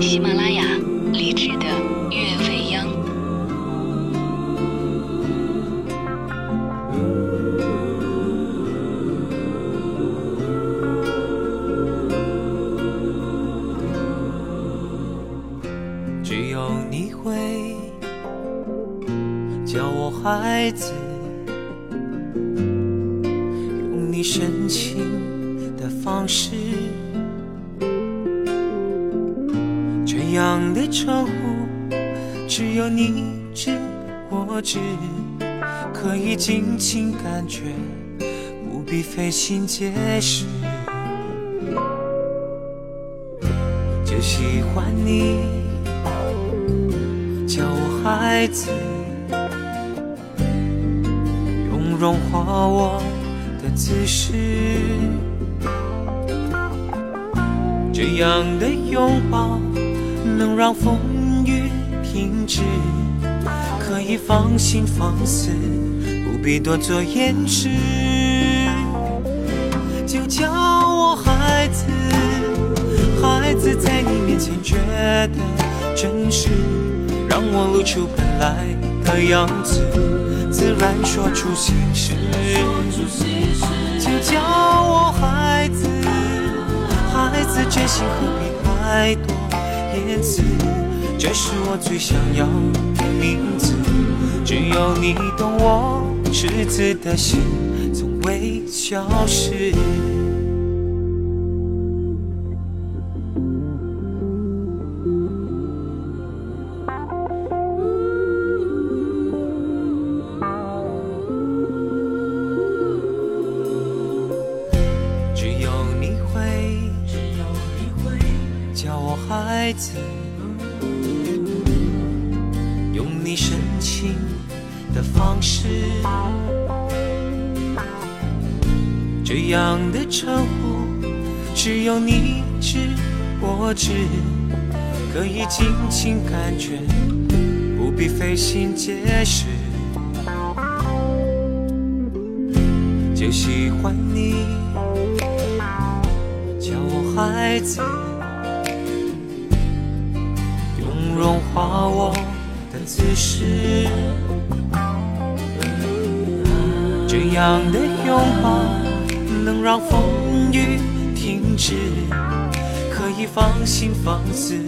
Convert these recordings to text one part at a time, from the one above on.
喜马拉雅李志的月未央。可以尽情感觉，不必费心解释。就喜欢你叫我孩子，用融化我的姿势，这样的拥抱。能让风雨停止，可以放心放肆，必多做掩饰。就叫我孩子，孩子在你面前觉得真实，让我露出本来的样子，自然说出心事。就叫我孩子，孩子真心何必太多？言辞，这是我最想要的名字。只有你懂我赤子的心从未消失只有你会只有你会叫我孩子。这样的称呼只有你知我知，可以尽情感觉，不必费心解释，就喜欢你叫我孩子。用融化我的姿势，这样的拥抱让风雨停止，可以放心放肆，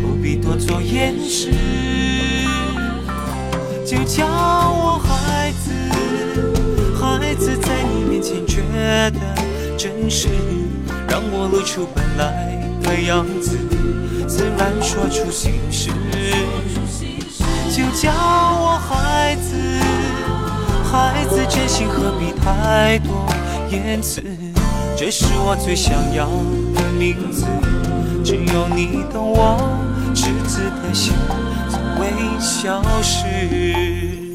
不必多做掩饰。就叫我孩子，孩子在你面前觉得真实，让我露出本来的样子。自然说出心事，就叫我孩子，孩子真心何必太多言辞？这是我最想要的名字，只有你懂我赤子的心，从未消失。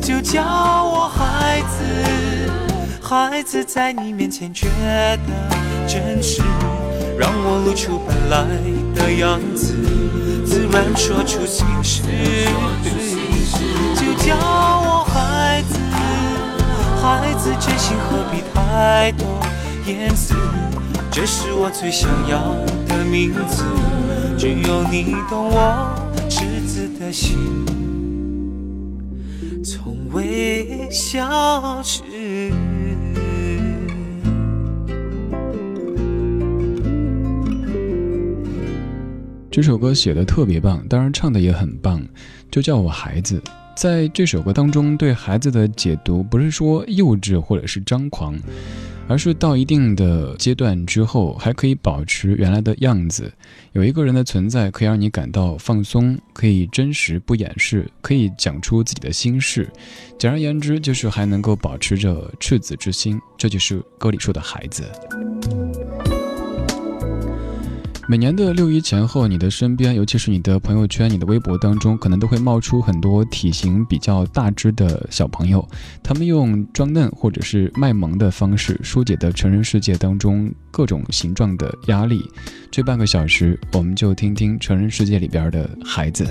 就叫我孩子，孩子在你面前觉得真实。让我露出本来的样子，自然说出心事。就叫我，孩子真心何必太多言辞？这是我最想要的名字，只有你懂我赤子的心，从未消失。这首歌写的特别棒，当然唱的也很棒，就叫我孩子。在这首歌当中，对孩子的解读不是说幼稚或者是张狂，而是到一定的阶段之后，还可以保持原来的样子。有一个人的存在，可以让你感到放松，可以真实不掩饰，可以讲出自己的心事。简而言之，就是还能够保持着赤子之心。这就是歌里说的孩子。每年的六一前后，你的身边，尤其是你的朋友圈、你的微博当中，可能都会冒出很多体型比较大只的小朋友，他们用装嫩或者是卖萌的方式，疏解的成人世界当中各种形状的压力。这半个小时，我们就听听成人世界里边的孩子。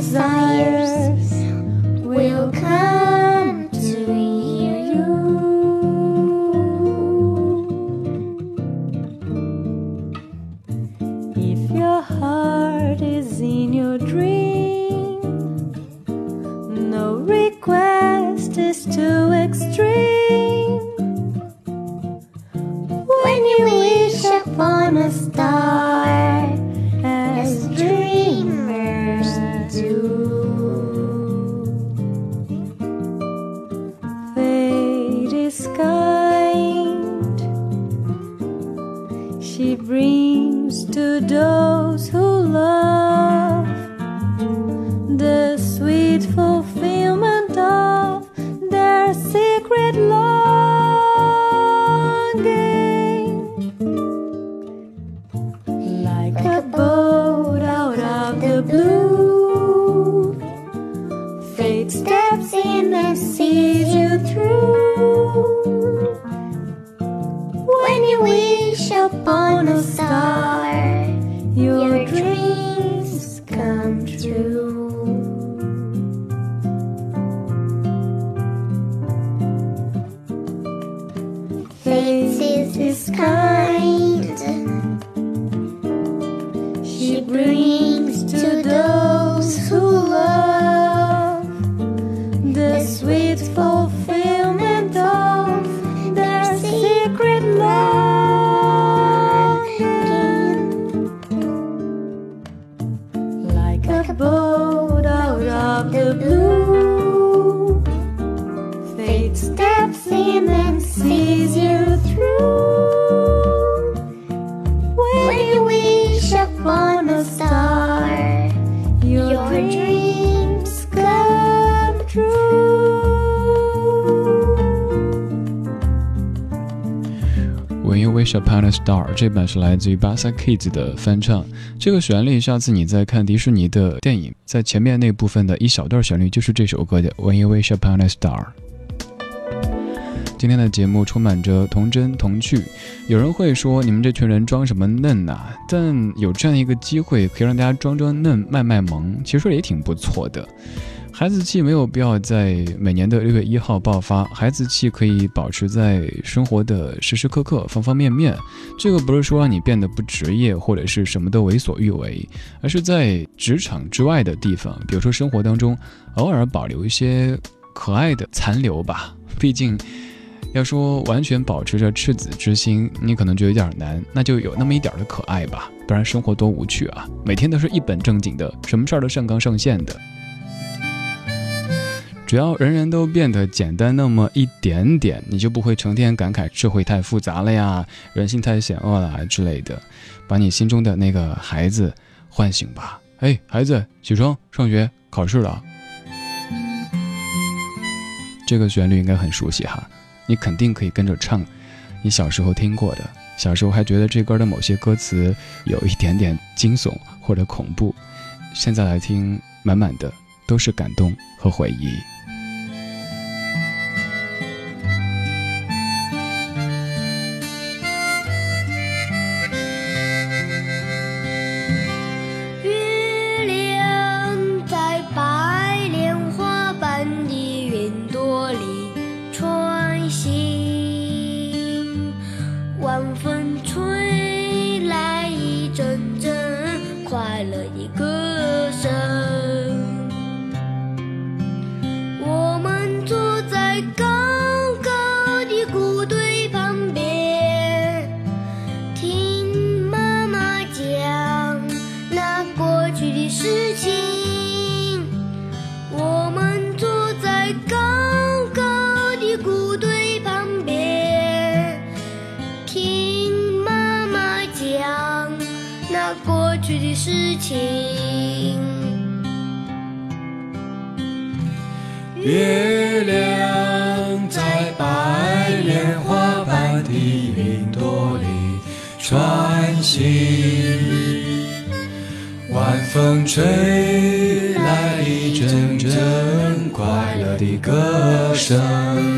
desire She brings to those who Upon a Star 这版是来自于巴萨 Kids 的翻唱。这个旋律，下次你在看迪士尼的电影，在前面那部分的一小段旋律就是这首歌的 When You Wish Upon a Star。今天的节目充满着童真童趣，有人会说你们这群人装什么嫩呐、但有这样一个机会可以让大家装装嫩、卖卖萌，其实也挺不错的。孩子气没有必要在每年的六月一号爆发，孩子气可以保持在生活的时时刻刻、方方面面。这个不是说让你变得不职业或者是什么都为所欲为，而是在职场之外的地方，比如说生活当中，偶尔保留一些可爱的残留吧。毕竟，要说完全保持着赤子之心，你可能觉得有点难，那就有那么一点的可爱吧。不然生活多无趣啊！每天都是一本正经的，什么事儿都上纲上线的。只要人人都变得简单那么一点点，你就不会成天感慨社会太复杂了呀，人性太险恶了之类的，把你心中的那个孩子唤醒吧。哎，孩子，起床，上学，考试了。这个旋律应该很熟悉哈，你肯定可以跟着唱，你小时候听过的，小时候还觉得这歌的某些歌词有一点点惊悚或者恐怖，现在来听，满满的都是感动和回忆。去的事情。月亮在白莲花般的云朵里穿行，晚风吹来一阵阵快乐的歌声。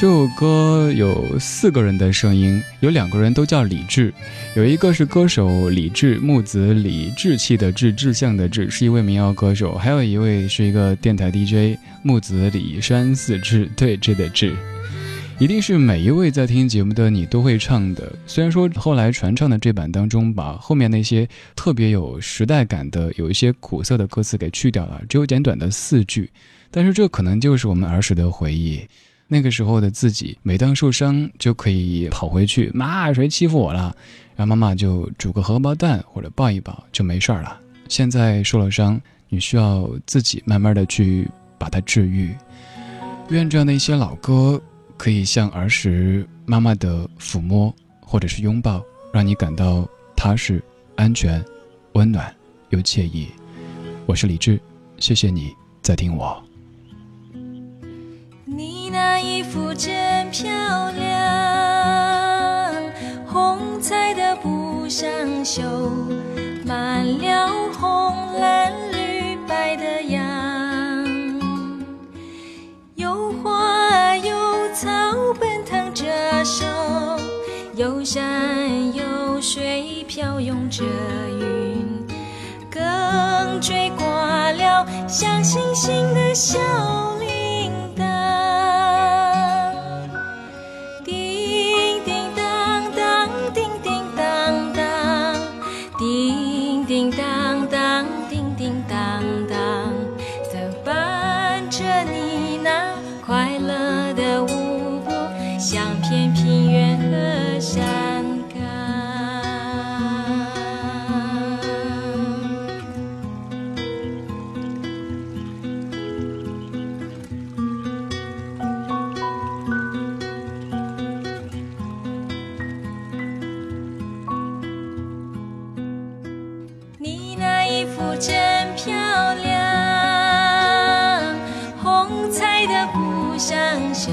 这首歌有四个人的声音，有两个人都叫李志，有一个是歌手李志，木子李，志气的志，志向的志，是一位民谣歌手；还有一位是一个电台 DJ，木子李山寺志，对志的志，一定是每一位在听节目的你都会唱的。虽然说后来传唱的这版当中，把后面那些特别有时代感的、有一些苦涩的歌词给去掉了，只有简短的四句，但是这可能就是我们儿时的回忆。那个时候的自己，每当受伤就可以跑回去，妈，谁欺负我了？然后妈妈就煮个荷包蛋或者抱一抱就没事儿了。现在受了伤，你需要自己慢慢的去把它治愈。愿这样的一些老歌，可以像儿时妈妈的抚摸或者是拥抱，让你感到踏实、安全、温暖又惬意。我是李志，谢谢你在听我。衣服真漂亮，红彩的布上绣满了红蓝绿白的样，有花有草奔腾着手，有山有水飘涌着云，更追挂了像星星的小彩的不想笑。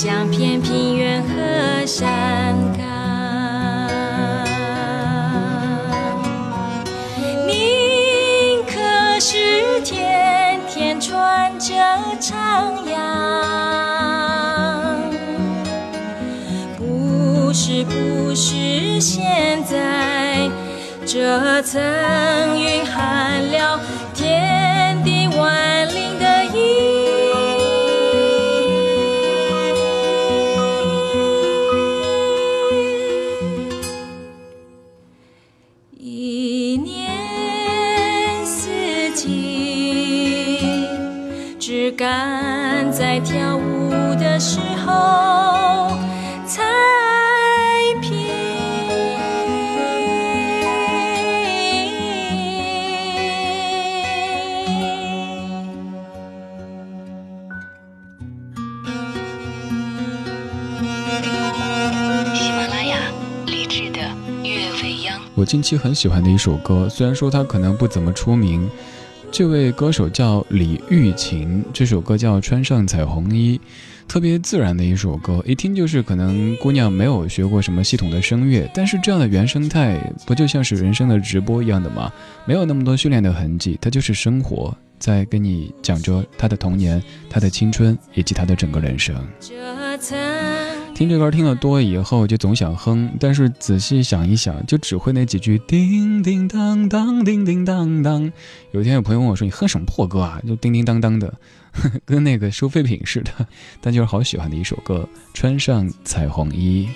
像片平原和山岗，你可是天天穿着长阳？不是，不是，现在这层云寒了。一年四季，枝干在跳近期很喜欢的一首歌，虽然说它可能不怎么出名，这位歌手叫李玉琴，这首歌叫《穿上彩虹衣》，特别自然的一首歌，一听就是可能姑娘没有学过什么系统的声乐，但是这样的原生态不就像是人生的直播一样的吗？没有那么多训练的痕迹，它就是生活在跟你讲着他的童年、他的青春以及他的整个人生。听这歌听得多以后，就总想哼，但是仔细想一想，就只会那几句叮叮当当，叮叮当当。有一天有朋友问我说：“你哼什么破歌啊？就叮叮当当的。跟那个收废品似的，但就是好喜欢的一首歌。穿上彩虹衣。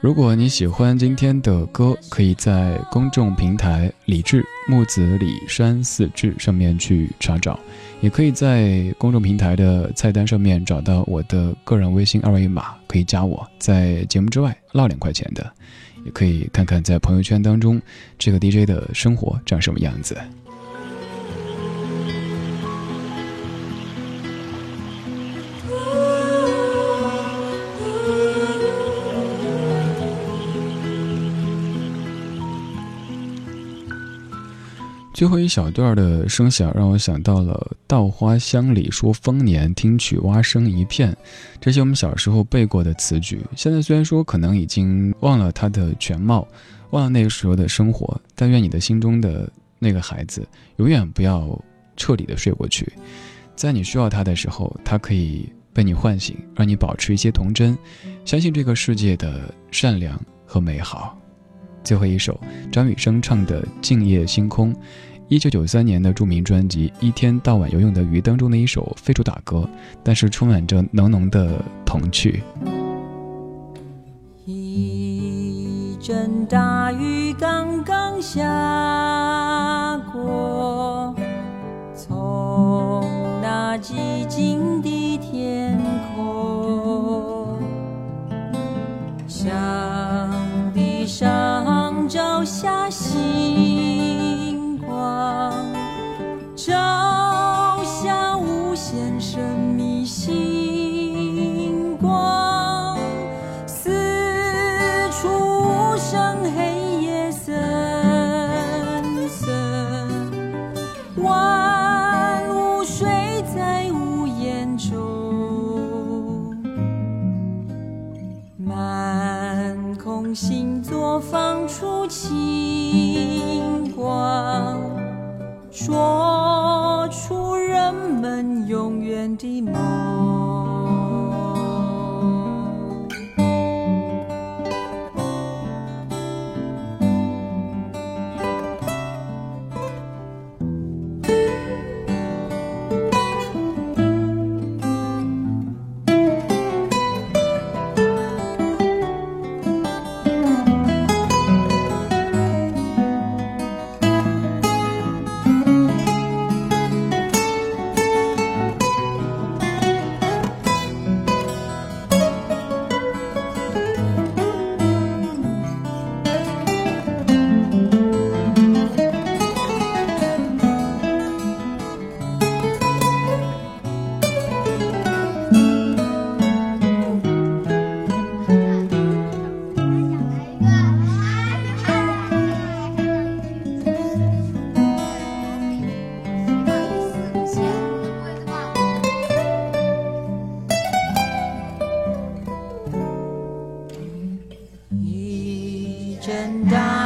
如果你喜欢今天的歌，可以在公众平台“李志木子李山四志”上面去查找，也可以在公众平台的菜单上面找到我的个人微信二维码，可以加我，在节目之外落两块钱的，也可以看看在朋友圈当中这个 DJ 的生活长什么样子。最后一小段的声响让我想到了“稻花香里说丰年，听取蛙声一片”，这些我们小时候背过的词句。现在虽然说可能已经忘了它的全貌，忘了那个时候的生活，但愿你的心中的那个孩子永远不要彻底的睡过去。在你需要他的时候，他可以被你唤醒，让你保持一些童真，相信这个世界的善良和美好。最后一首，张雨生唱的《静夜星空》。一九九三年的著名专辑《一天到晚游泳的鱼》当中的一首非主打歌，但是充满着浓浓的童趣。一阵大雨刚刚下过，从那寂静的星座放出清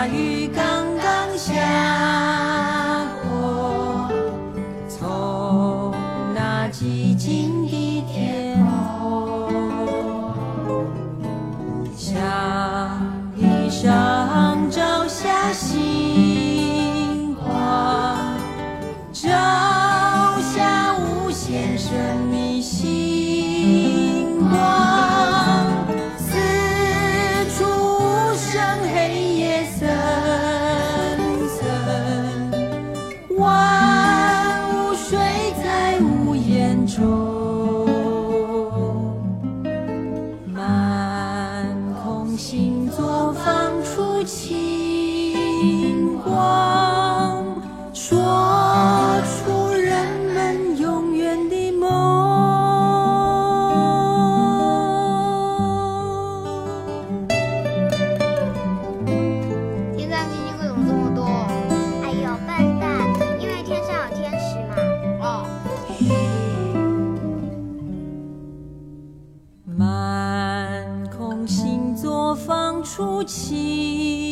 país. 初起